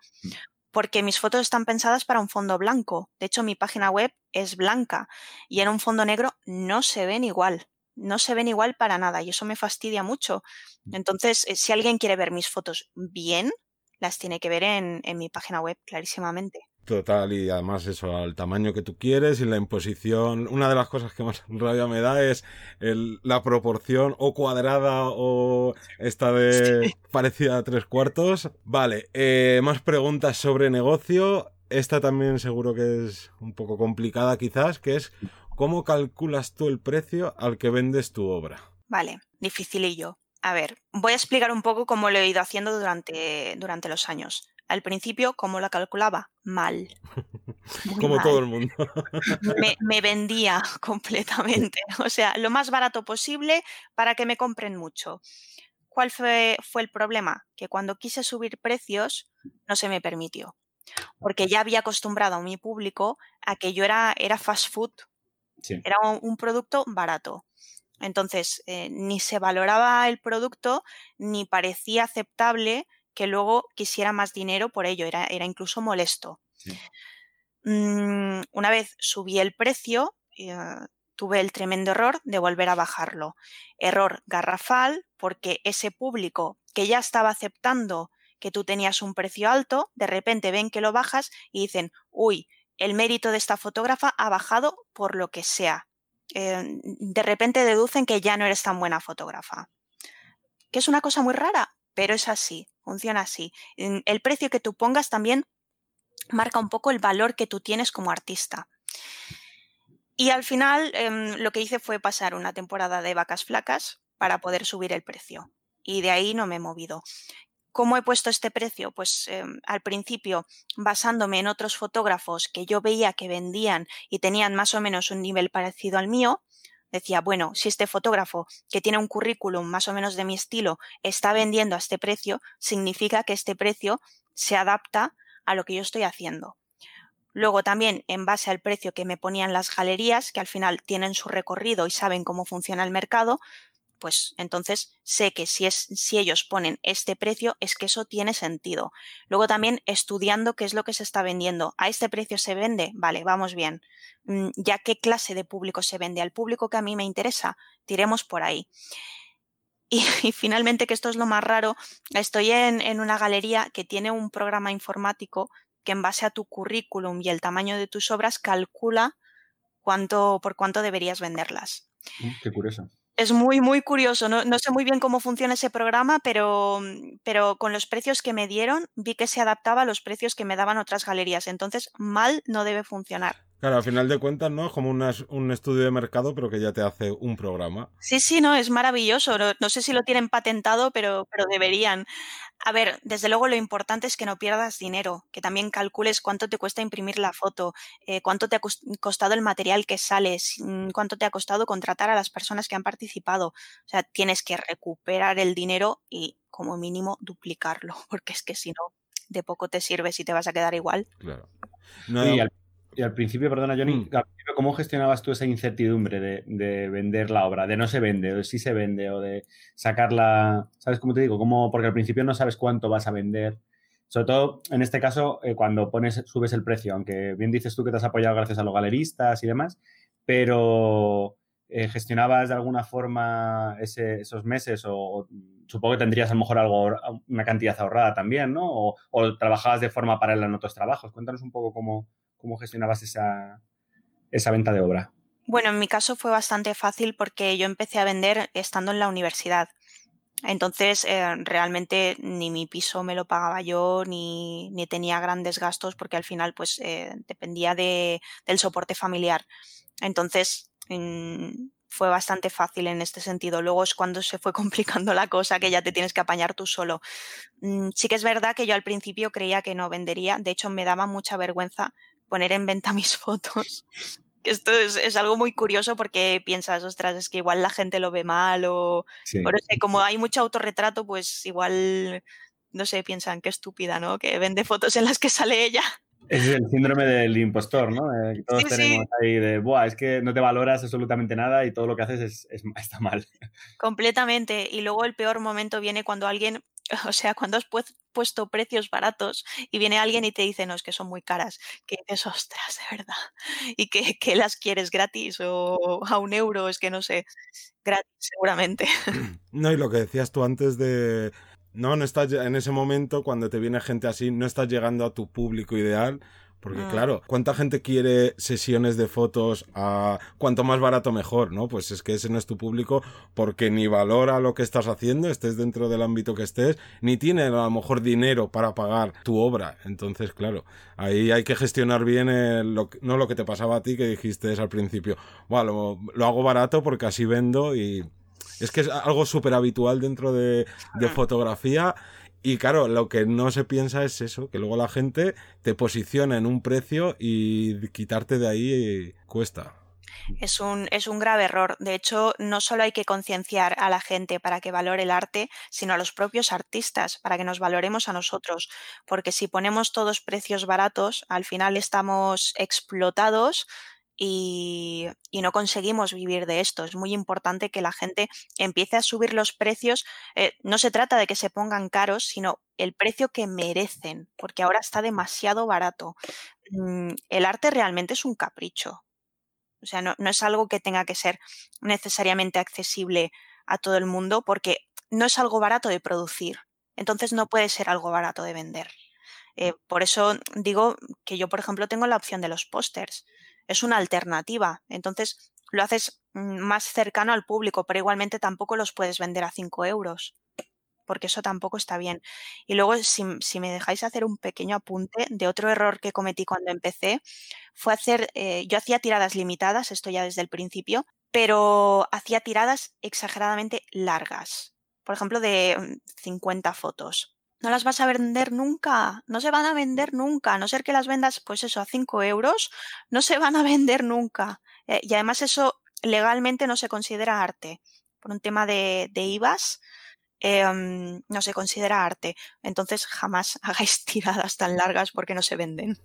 Porque mis fotos están pensadas para un fondo blanco. De hecho, mi página web es blanca y en un fondo negro no se ven igual. No se ven igual para nada y eso me fastidia mucho. Mm. Entonces, eh, si alguien quiere ver mis fotos bien, las tiene que ver en, en mi página web clarísimamente. Total, y además eso, al tamaño que tú quieres y la imposición. Una de las cosas que más rabia me da es la proporción o cuadrada o esta de parecida a tres cuartos. Vale, eh, más preguntas sobre negocio. Esta también seguro que es un poco complicada quizás, que es ¿cómo calculas tú el precio al que vendes tu obra? Vale, dificilillo. A ver, voy a explicar un poco cómo lo he ido haciendo durante, durante los años. Al principio, ¿cómo la calculaba? Mal. Como todo el mundo. me, vendía completamente. O sea, lo más barato posible para que me compren mucho. ¿Cuál fue, fue el problema? Que cuando quise subir precios no se me permitió. Porque ya había acostumbrado a mi público a que yo era, era fast food. Era un, producto barato. Entonces, eh, ni se valoraba el producto, ni parecía aceptable que luego quisiera más dinero por ello, era, era incluso molesto. Mm, una vez subí el precio, eh, tuve el tremendo error de volver a bajarlo. Error garrafal porque ese público que ya estaba aceptando que tú tenías un precio alto, de repente ven que lo bajas y dicen, uy, el mérito de esta fotógrafa ha bajado por lo que sea. Eh, de repente deducen que ya no eres tan buena fotógrafa. Que es una cosa muy rara, pero es así, funciona así. El precio que tú pongas también marca un poco el valor que tú tienes como artista. Y al final em, lo que hice fue pasar una temporada de vacas flacas para poder subir el precio. Y de ahí no me he movido. ¿Cómo he puesto este precio? Pues em, al principio, basándome en otros fotógrafos que yo veía que vendían y tenían más o menos un nivel parecido al mío, decía, bueno, si este fotógrafo que tiene un currículum más o menos de mi estilo está vendiendo a este precio, significa que este precio se adapta a lo que yo estoy haciendo. Luego también, en base al precio que me ponían las galerías, que al final tienen su recorrido y saben cómo funciona el mercado, pues entonces sé que si, es, si ellos ponen este precio es que eso tiene sentido. Luego también estudiando qué es lo que se está vendiendo. ¿A este precio se vende? Vale, vamos bien. Mm, ¿Ya qué clase de público se vende? Al público que a mí me interesa. Tiremos por ahí. Y, finalmente, que esto es lo más raro, estoy en, en una galería que tiene un programa informático que en base a tu currículum y el tamaño de tus obras calcula cuánto, por cuánto deberías venderlas. Mm, qué curioso. Es muy, muy curioso. No, no, sé muy bien cómo funciona ese programa, pero, mm, pero con los precios que me dieron vi que se adaptaba a los precios que me daban otras galerías. Entonces, mal no debe funcionar. Claro, al final de cuentas, ¿no? Es como un estudio de mercado, pero que ya te hace un programa. Sí, sí, no, es maravilloso. No, sé si lo tienen patentado, pero, pero deberían. A ver, desde luego lo importante es que no pierdas dinero, que también calcules cuánto te cuesta imprimir la foto, eh, cuánto te ha costado el material que sales, mm, cuánto te ha costado contratar a las personas que han participado. O sea, tienes que recuperar el dinero y como mínimo duplicarlo, porque es que si no, de poco te sirve si te vas a quedar igual. Claro. Y al principio, perdona, Johnny, mm. ¿cómo gestionabas tú esa incertidumbre de, vender la obra? De no se vende, o de sí se vende, o de sacarla. ¿Sabes cómo te digo? ¿Cómo? Porque al principio no sabes cuánto vas a vender. Sobre todo, en este caso, eh, cuando pones, subes el precio, aunque bien dices tú que te has apoyado gracias a los galeristas y demás, pero eh, gestionabas de alguna forma esos meses o, supongo que tendrías a lo mejor algo, una cantidad ahorrada también, ¿no? O, o trabajabas de forma paralela en otros trabajos. Cuéntanos un poco cómo, ¿Cómo gestionabas esa, esa venta de obra? Bueno, en mi caso fue bastante fácil porque yo empecé a vender estando en la universidad. Entonces, eh, realmente ni mi piso me lo pagaba yo, ni, ni tenía grandes gastos, porque al final, pues, eh, dependía de, del soporte familiar. Entonces, mm, fue bastante fácil en este sentido. Luego es cuando se fue complicando la cosa, que ya te tienes que apañar tú solo. Mm, sí que es verdad que yo al principio creía que no vendería. De hecho, me daba mucha vergüenza poner en venta mis fotos. Esto es, algo muy curioso porque piensas, ostras, es que igual la gente lo ve mal o... como hay mucho autorretrato, pues igual, no sé, piensan que estúpida, ¿no? Que vende fotos en las que sale ella. Es el síndrome del impostor, ¿no? Eh, todos tenemos ahí de, Buah, es que no te valoras absolutamente nada y todo lo que haces es, está mal. Completamente. Y luego el peor momento viene cuando alguien o sea, cuando has puesto precios baratos y viene alguien y te dice, no, es que son muy caras, que es ostras, de verdad, y que, que, las quieres gratis o a un euro, es que no sé, gratis seguramente. No, y lo que decías tú antes de, no, no estás en ese momento cuando te viene gente así, no estás llegando a tu público ideal porque mm. claro, ¿cuánta gente quiere sesiones de fotos a cuanto más barato mejor, ¿no? Pues es que ese no es tu público porque ni valora lo que estás haciendo, estés dentro del ámbito que estés, ni tiene a lo mejor dinero para pagar tu obra. Entonces, claro, ahí hay que gestionar bien no lo que te pasaba a ti que dijiste al principio, bueno, lo, hago barato porque así vendo y... Es que es algo súper habitual dentro de, de fotografía y claro, lo que no se piensa es eso, que luego la gente te posiciona en un precio y quitarte de ahí cuesta. Es un, es un grave error. De hecho, no solo hay que concienciar a la gente para que valore el arte, sino a los propios artistas para que nos valoremos a nosotros. Porque si ponemos todos precios baratos, al final estamos explotados y, no conseguimos vivir de esto. Es muy importante que la gente empiece a subir los precios. Eh, no se trata de que se pongan caros, sino el precio que merecen, porque ahora está demasiado barato. Mm, el arte realmente es un capricho. O sea, no, es algo que tenga que ser necesariamente accesible a todo el mundo, porque no es algo barato de producir. Entonces no puede ser algo barato de vender. Eh, por eso digo que yo, por ejemplo, tengo la opción de los pósters es una alternativa. Entonces lo haces mm, más cercano al público, pero igualmente tampoco los puedes vender a 5 euros, porque eso tampoco está bien. Y luego, si, me dejáis hacer un pequeño apunte de otro error que cometí cuando empecé, fue hacer, eh, yo hacía tiradas limitadas, esto ya desde el principio, pero hacía tiradas exageradamente largas, por ejemplo, de 50 mm, fotos no las vas a vender nunca, no se van a vender nunca, a no ser que las vendas, pues eso, a 5 euros, no se van a vender nunca. Eh, y además eso legalmente no se considera arte, por un tema de, de IVAs Em, no se considera arte. Entonces jamás hagáis tiradas tan largas porque no se venden.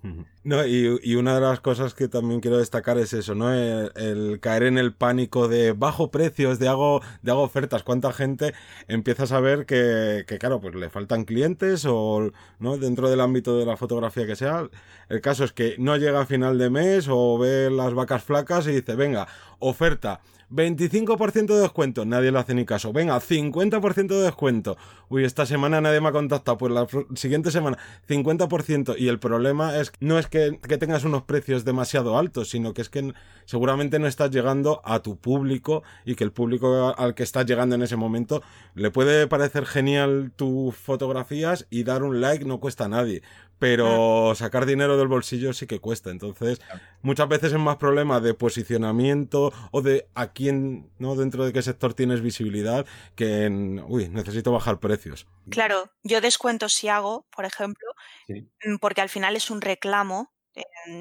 No, y, una de las cosas que también quiero destacar es eso, ¿no? El, caer en el pánico de bajo precios, de hago, de hago ofertas. ¿Cuánta gente empieza a saber que, que, claro, pues le faltan clientes o, ¿no? Dentro del ámbito de la fotografía que sea. El caso es que no llega a final de mes o ve las vacas flacas y dice, venga, oferta 25% de descuento, nadie le hace ni caso. Venga, 50% de descuento. Uy, esta semana nadie me ha contactado, pues la siguiente semana 50%. Y el problema es no es que, tengas unos precios demasiado altos, sino que es que seguramente no estás llegando a tu público y que el público al que estás llegando en ese momento le puede parecer genial tus fotografías y dar un like no cuesta a nadie. Pero sacar dinero del bolsillo sí que cuesta. Entonces, muchas veces es más problema de posicionamiento o de a quién, ¿no? Dentro de qué sector tienes visibilidad que en, uy, necesito bajar precios. Claro, yo descuento si hago, por ejemplo, mm, porque al final es un reclamo.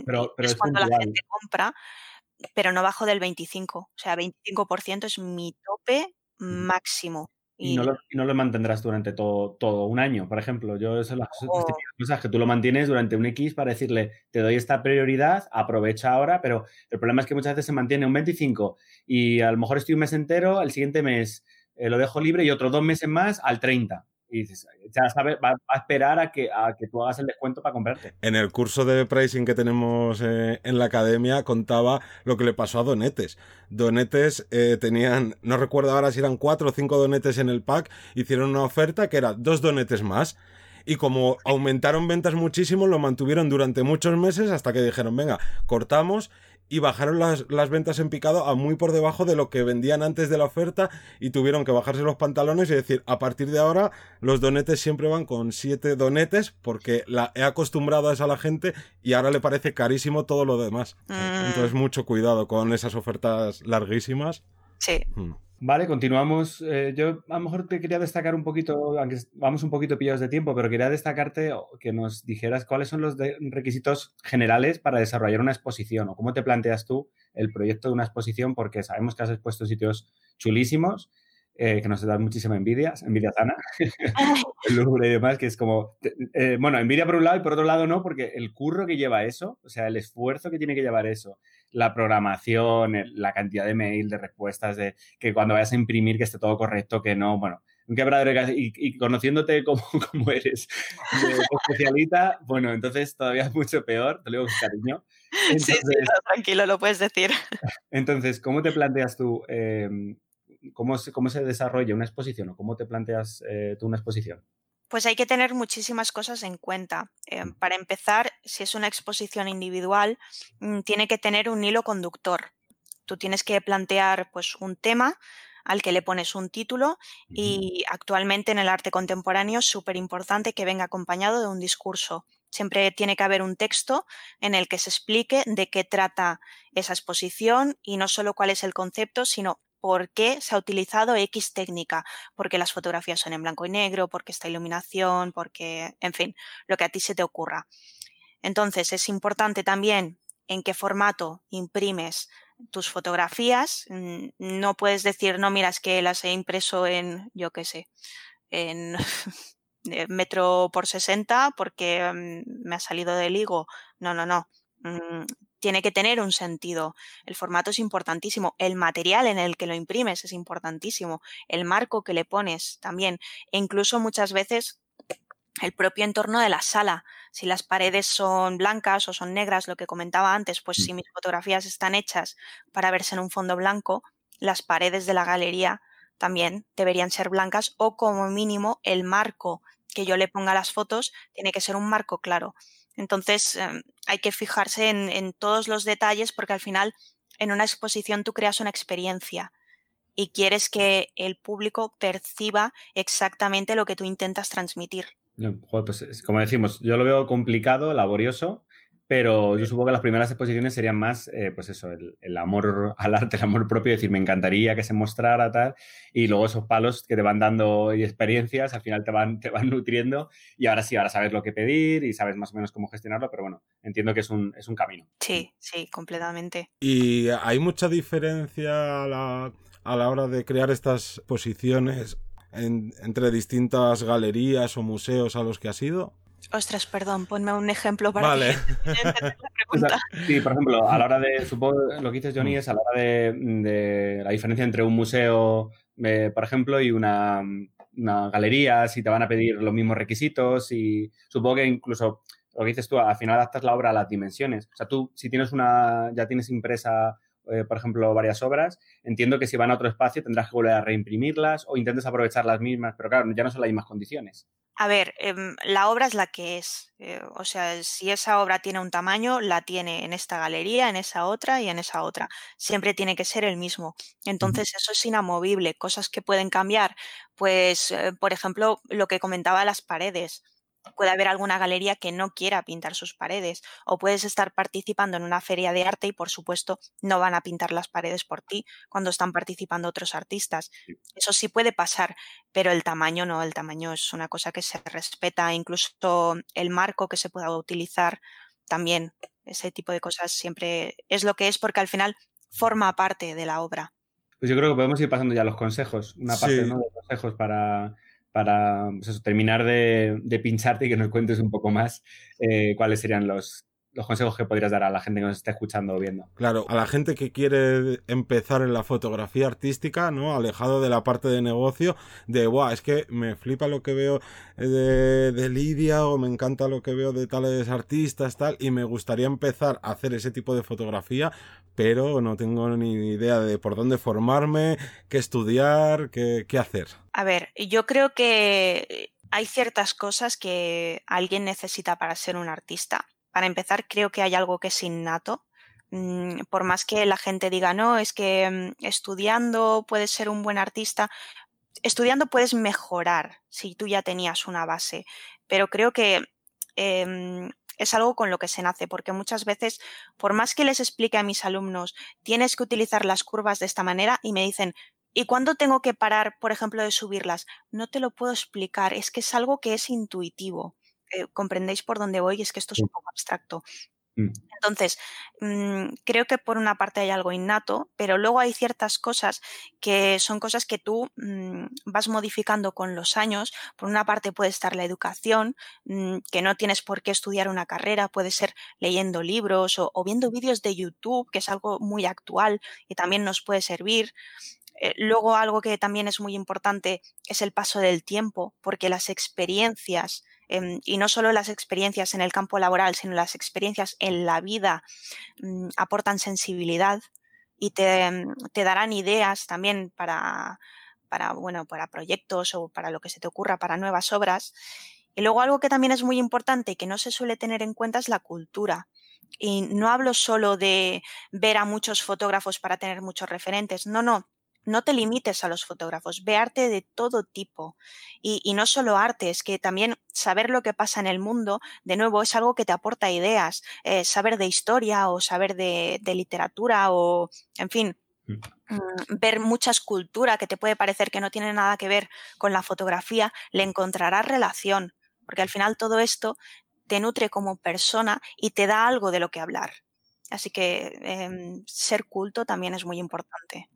pero, es, cuando la gente compra, pero no bajo del 25. O sea, 25% es mi tope máximo. Y, no, lo, mantendrás durante todo, todo un año, por ejemplo. Yo, eso las cosas que tú lo mantienes durante un X para decirle, te doy esta prioridad, aprovecha ahora, pero el problema es que muchas veces se mantiene un 25 y a lo mejor estoy un mes entero, el siguiente mes eh, lo dejo libre y otros dos meses más al 30. Y ya sabes, va, a esperar a que, a que tú hagas el descuento para comprarte. En el curso de pricing que tenemos eh, en la academia contaba lo que le pasó a Donetes. Donetes eh, tenían, no recuerdo ahora si eran cuatro o cinco donetes en el pack, hicieron una oferta que era dos donetes más y como aumentaron ventas muchísimo, lo mantuvieron durante muchos meses hasta que dijeron, venga, cortamos y bajaron las, las, ventas en picado a muy por debajo de lo que vendían antes de la oferta y tuvieron que bajarse los pantalones y decir, a partir de ahora los donetes siempre van con siete donetes porque la he acostumbrado a eso a la gente y ahora le parece carísimo todo lo demás. Mm. Entonces mucho cuidado con esas ofertas larguísimas. Sí. Mm. Vale, continuamos. Eh, yo a lo mejor te quería destacar un poquito, aunque vamos un poquito pillados de tiempo, pero quería destacarte que nos dijeras cuáles son los requisitos generales para desarrollar una exposición o cómo te planteas tú el proyecto de una exposición, porque sabemos que has expuesto sitios chulísimos eh, que nos da muchísima envidia, envidia sana, el Louvre y demás, que es como, eh, bueno, envidia por un lado y por otro lado no, porque el curro que lleva eso, o sea, el esfuerzo que tiene que llevar eso, la programación, la cantidad de mail, de respuestas, de que cuando vayas a imprimir que esté todo correcto, que no, bueno, un quebradero y, y conociéndote como, como eres especialista, bueno, entonces todavía es mucho peor, te lo digo con cariño. sí, sí, tranquilo, lo puedes decir. Entonces, ¿cómo te planteas tú em, cómo, se, cómo se desarrolla una exposición o cómo te planteas eh, tú una exposición? Pues hay que tener muchísimas cosas en cuenta. Eh, mm. para empezar, si es una exposición individual, mm, tiene que tener un hilo conductor. Tú tienes que plantear pues, un tema al que le pones un título y actualmente en el arte contemporáneo es súper importante que venga acompañado de un discurso. Siempre tiene que haber un texto en el que se explique de qué trata esa exposición y no solo cuál es el concepto, sino por qué se ha utilizado X técnica, porque las fotografías son en blanco y negro, porque esta iluminación, porque, en fin, lo que a ti se te ocurra. Entonces, es importante también en qué formato imprimes tus fotografías. Mm, no puedes decir, no, mira, es que las he impreso en, yo qué sé, en metro por 60 porque mm, me ha salido del higo. No, no, no. Tiene que tener un sentido. El formato es importantísimo. El material en el que lo imprimes es importantísimo. El marco que le pones también. E incluso muchas veces el propio entorno de la sala. Si las paredes son blancas o son negras, lo que comentaba antes, pues si mm. mis fotografías están hechas para verse en un fondo blanco, las paredes de la galería también deberían ser blancas o como mínimo el marco que yo le ponga a las fotos tiene que ser un marco claro. Entonces, em, hay que fijarse en, todos los detalles porque al final en una exposición tú creas una experiencia y quieres que el público perciba exactamente lo que tú intentas transmitir. Pues, como decimos, yo lo veo complicado, laborioso, pero yo supongo que las primeras exposiciones serían más, eh, pues eso, el, amor al arte, el amor propio, decir, me encantaría que se mostrara tal, y luego esos palos que te van dando y experiencias, al final te van, te van nutriendo, y ahora sí, ahora sabes lo que pedir y sabes más o menos cómo gestionarlo, pero bueno, entiendo que es un, es un camino. Sí, sí, completamente. ¿Y hay mucha diferencia a la, a la hora de crear estas exposiciones entre distintas galerías o museos a los que has ido? Ostras, perdón, ponme un ejemplo para vale. sí, por ejemplo, a la hora de, supongo lo que dices Johnny mm. es a la hora de, la diferencia entre un museo, eh, por ejemplo, y una, galería, si te van a pedir los mismos requisitos y supongo que incluso lo que dices tú, al final adaptas la obra a las dimensiones. O sea, tú si tienes una, ya tienes impresa eh, por ejemplo, varias obras, entiendo que si van a otro espacio tendrás que volver a reimprimirlas o intentes aprovechar las mismas, pero claro, ya no son las mismas condiciones. A ver, em, la obra es la que es. Eh, o sea, si esa obra tiene un tamaño, la tiene en esta galería, en esa otra y en esa otra. Siempre tiene que ser el mismo. Entonces, eso es inamovible. Cosas que pueden cambiar, pues, eh, por ejemplo, lo que comentaba las paredes. Puede haber alguna galería que no quiera pintar sus paredes o puedes estar participando en una feria de arte y por supuesto no van a pintar las paredes por ti cuando están participando otros artistas. Eso sí puede pasar, pero el tamaño no, el tamaño es una cosa que se respeta, incluso el marco que se pueda utilizar también, ese tipo de cosas siempre es lo que es porque al final forma parte de la obra. Pues yo creo que podemos ir pasando ya a los consejos, una parte de consejos para, para pues terminar de, pincharte y que nos cuentes un poco más eh, cuáles serían los, los consejos que podrías dar a la gente que nos está escuchando o viendo. Claro, a la gente que quiere empezar en la fotografía artística, ¿no? Alejado de la parte de negocio, de, Buah, es que me flipa lo que veo de, de Lidia o me encanta lo que veo de tales artistas, tal, y me gustaría empezar a hacer ese tipo de fotografía, pero no tengo ni idea de por dónde formarme, qué estudiar, qué, qué hacer. A ver, yo creo que hay ciertas cosas que alguien necesita para ser un artista. Para empezar, creo que hay algo que es innato. Mm, por más que la gente diga, no, es que mm, estudiando puedes ser un buen artista, estudiando puedes mejorar si tú ya tenías una base, pero creo que em, es algo con lo que se nace, porque muchas veces, por más que les explique a mis alumnos, tienes que utilizar las curvas de esta manera y me dicen, ¿Y cuándo tengo que parar, por ejemplo, de subirlas? No te lo puedo explicar, es que es algo que es intuitivo. Eh, ¿Comprendéis por dónde voy? Es que esto es un poco abstracto. Mm. Entonces, mm, creo que por una parte hay algo innato, pero luego hay ciertas cosas que son cosas que tú mm, vas modificando con los años. Por una parte puede estar la educación, que no tienes por qué estudiar una carrera, puede ser leyendo libros o viendo vídeos de YouTube, que es algo muy actual y también nos puede servir. Eh, luego algo que también es muy importante es el paso del tiempo, porque las experiencias, em, y no solo las experiencias en el campo laboral, sino las experiencias en la vida, mm, aportan sensibilidad y mm, te, darán ideas también para, para, bueno, para proyectos o para lo que se te ocurra, para nuevas obras. Y luego algo que también es muy importante y que no se suele tener en cuenta es la cultura. Y no hablo solo de ver a muchos fotógrafos para tener muchos referentes, no, no, no te limites a los fotógrafos, ve arte de todo tipo. Y, no solo arte, es que también saber lo que pasa en el mundo, de nuevo, es algo que te aporta ideas. Eh, saber de historia o saber de, literatura o, en fin, mm. Mm, ver mucha escultura que te puede parecer que no tiene nada que ver con la fotografía, le encontrarás relación, porque al final todo esto te nutre como persona y te da algo de lo que hablar. Así que em, ser culto también es muy importante.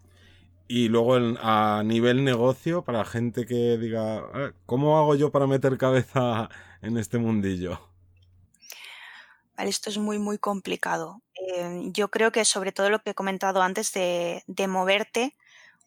Y luego a nivel negocio, para gente que diga, ah, ¿cómo hago yo para meter cabeza en este mundillo? Vale, esto es muy, muy complicado. Eh, yo creo que sobre todo lo que he comentado antes de, de moverte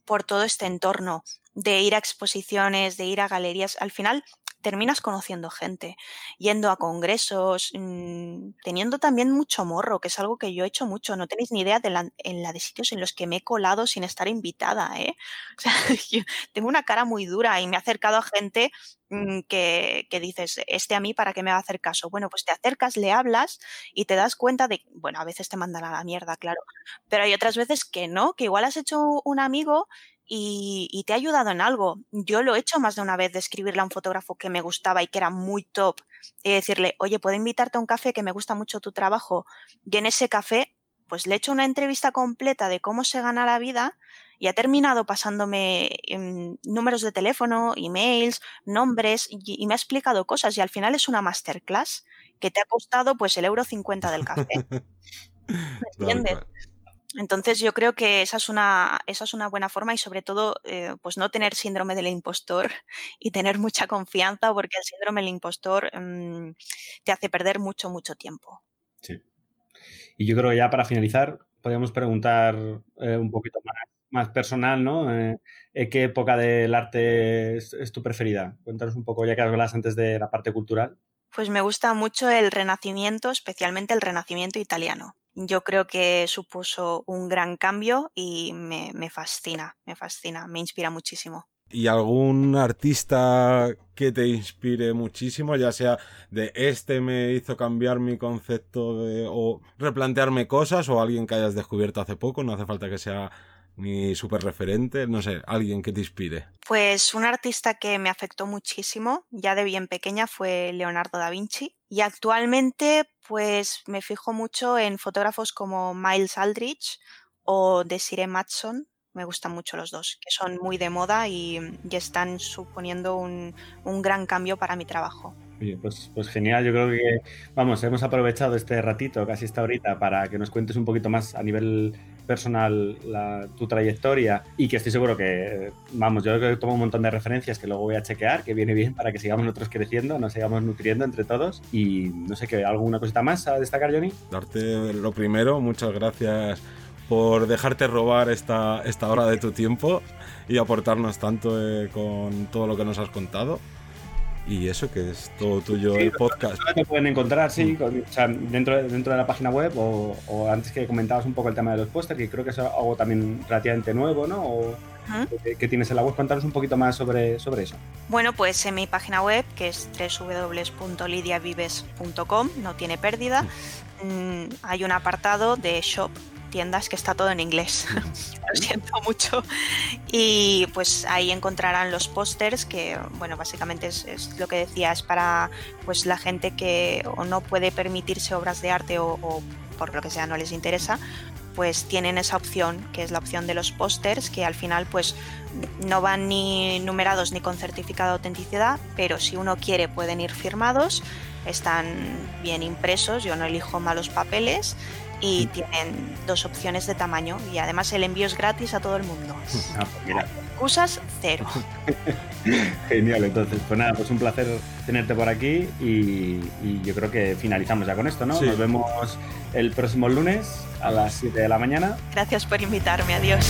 por todo este entorno, de ir a exposiciones, de ir a galerías, al final terminas conociendo gente, yendo a congresos, mm, teniendo también mucho morro, que es algo que yo he hecho mucho. No tenéis ni idea de la, en la de sitios en los que me he colado sin estar invitada, ¿eh? O sea, tengo una cara muy dura y me he acercado a gente mm, que, que, dices, este a mí, ¿para qué me va a hacer caso? Bueno, pues te acercas, le hablas y te das cuenta de, bueno, a veces te mandan a la mierda, claro, pero hay otras veces que no, que igual has hecho un amigo y, te ha ayudado en algo. Yo lo he hecho más de una vez de escribirle a un fotógrafo que me gustaba y que era muy top y decirle, oye, ¿puedo invitarte a un café que me gusta mucho tu trabajo? Y en ese café, pues le he hecho una entrevista completa de cómo se gana la vida y ha terminado pasándome em, números de teléfono, emails, nombres y, me ha explicado cosas y al final es una masterclass que te ha costado pues el euro 50 del café. ¿Me entiendes? Entonces yo creo que esa es una, esa es una buena forma y sobre todo eh, pues no tener síndrome del impostor y tener mucha confianza porque el síndrome del impostor mm, te hace perder mucho, mucho tiempo. Sí. Y yo creo que ya para finalizar podríamos preguntar eh, un poquito más, más personal, ¿no? Eh, ¿Qué época del arte es, es, tu preferida? Cuéntanos un poco, ya que hablas antes de la parte cultural. Pues me gusta mucho el Renacimiento, especialmente el Renacimiento italiano yo creo que supuso un gran cambio y me, fascina, me fascina, me inspira muchísimo. ¿Y algún artista que te inspire muchísimo, ya sea de este me hizo cambiar mi concepto o replantearme cosas o alguien que hayas descubierto hace poco, no hace falta que sea ni súper referente, no sé, alguien que te inspire. Pues un artista que me afectó muchísimo, ya de bien pequeña, fue Leonardo da Vinci. Y actualmente, pues me fijo mucho en fotógrafos como Miles Aldrich o Desiree Matson, me gustan mucho los dos, que son muy de moda y, están suponiendo un, gran cambio para mi trabajo. pues, pues genial, yo creo que, vamos, hemos aprovechado este ratito, casi esta horita, para que nos cuentes un poquito más a nivel personal tu trayectoria y que estoy seguro que, vamos, yo tomo un montón de referencias que luego voy a chequear, que viene bien para que sigamos nosotros creciendo, nos sigamos nutriendo entre todos y no sé, qué ¿alguna cosita más a destacar, Johnny? Darte lo primero, muchas gracias por dejarte robar esta, esta hora de tu tiempo y aportarnos tanto eh, con todo lo que nos has contado. Y eso que es todo tuyo el podcast. Te pueden encontrar, sí, mm. dentro, de, dentro de la página web o, antes que comentabas un poco el tema de los pósters, que creo que es algo también relativamente nuevo, ¿no? O, que, tienes en la web, contanos un poquito más sobre, sobre eso. Bueno, pues en mi página web, que es www.lidiavives.com, no tiene pérdida. Mm, hay un apartado de shop tiendas que está todo en inglés. lo siento mucho. Y pues ahí encontrarán los pósters que, bueno, básicamente es, lo que decía, es para pues la gente que o no puede permitirse obras de arte o, por lo que sea no les interesa, pues tienen esa opción, que es la opción de los pósters, que al final pues no van ni numerados ni con certificado de autenticidad, pero si uno quiere pueden ir firmados, están bien impresos, yo no elijo malos papeles y tienen dos opciones de tamaño y además el envío es gratis a todo el mundo. Ah, pues Excusas cero. Genial, entonces, pues nada, pues un placer tenerte por aquí y, yo creo que finalizamos ya con esto, ¿no? Nos vemos el próximo lunes a las 7 de la mañana. Gracias por invitarme, adiós.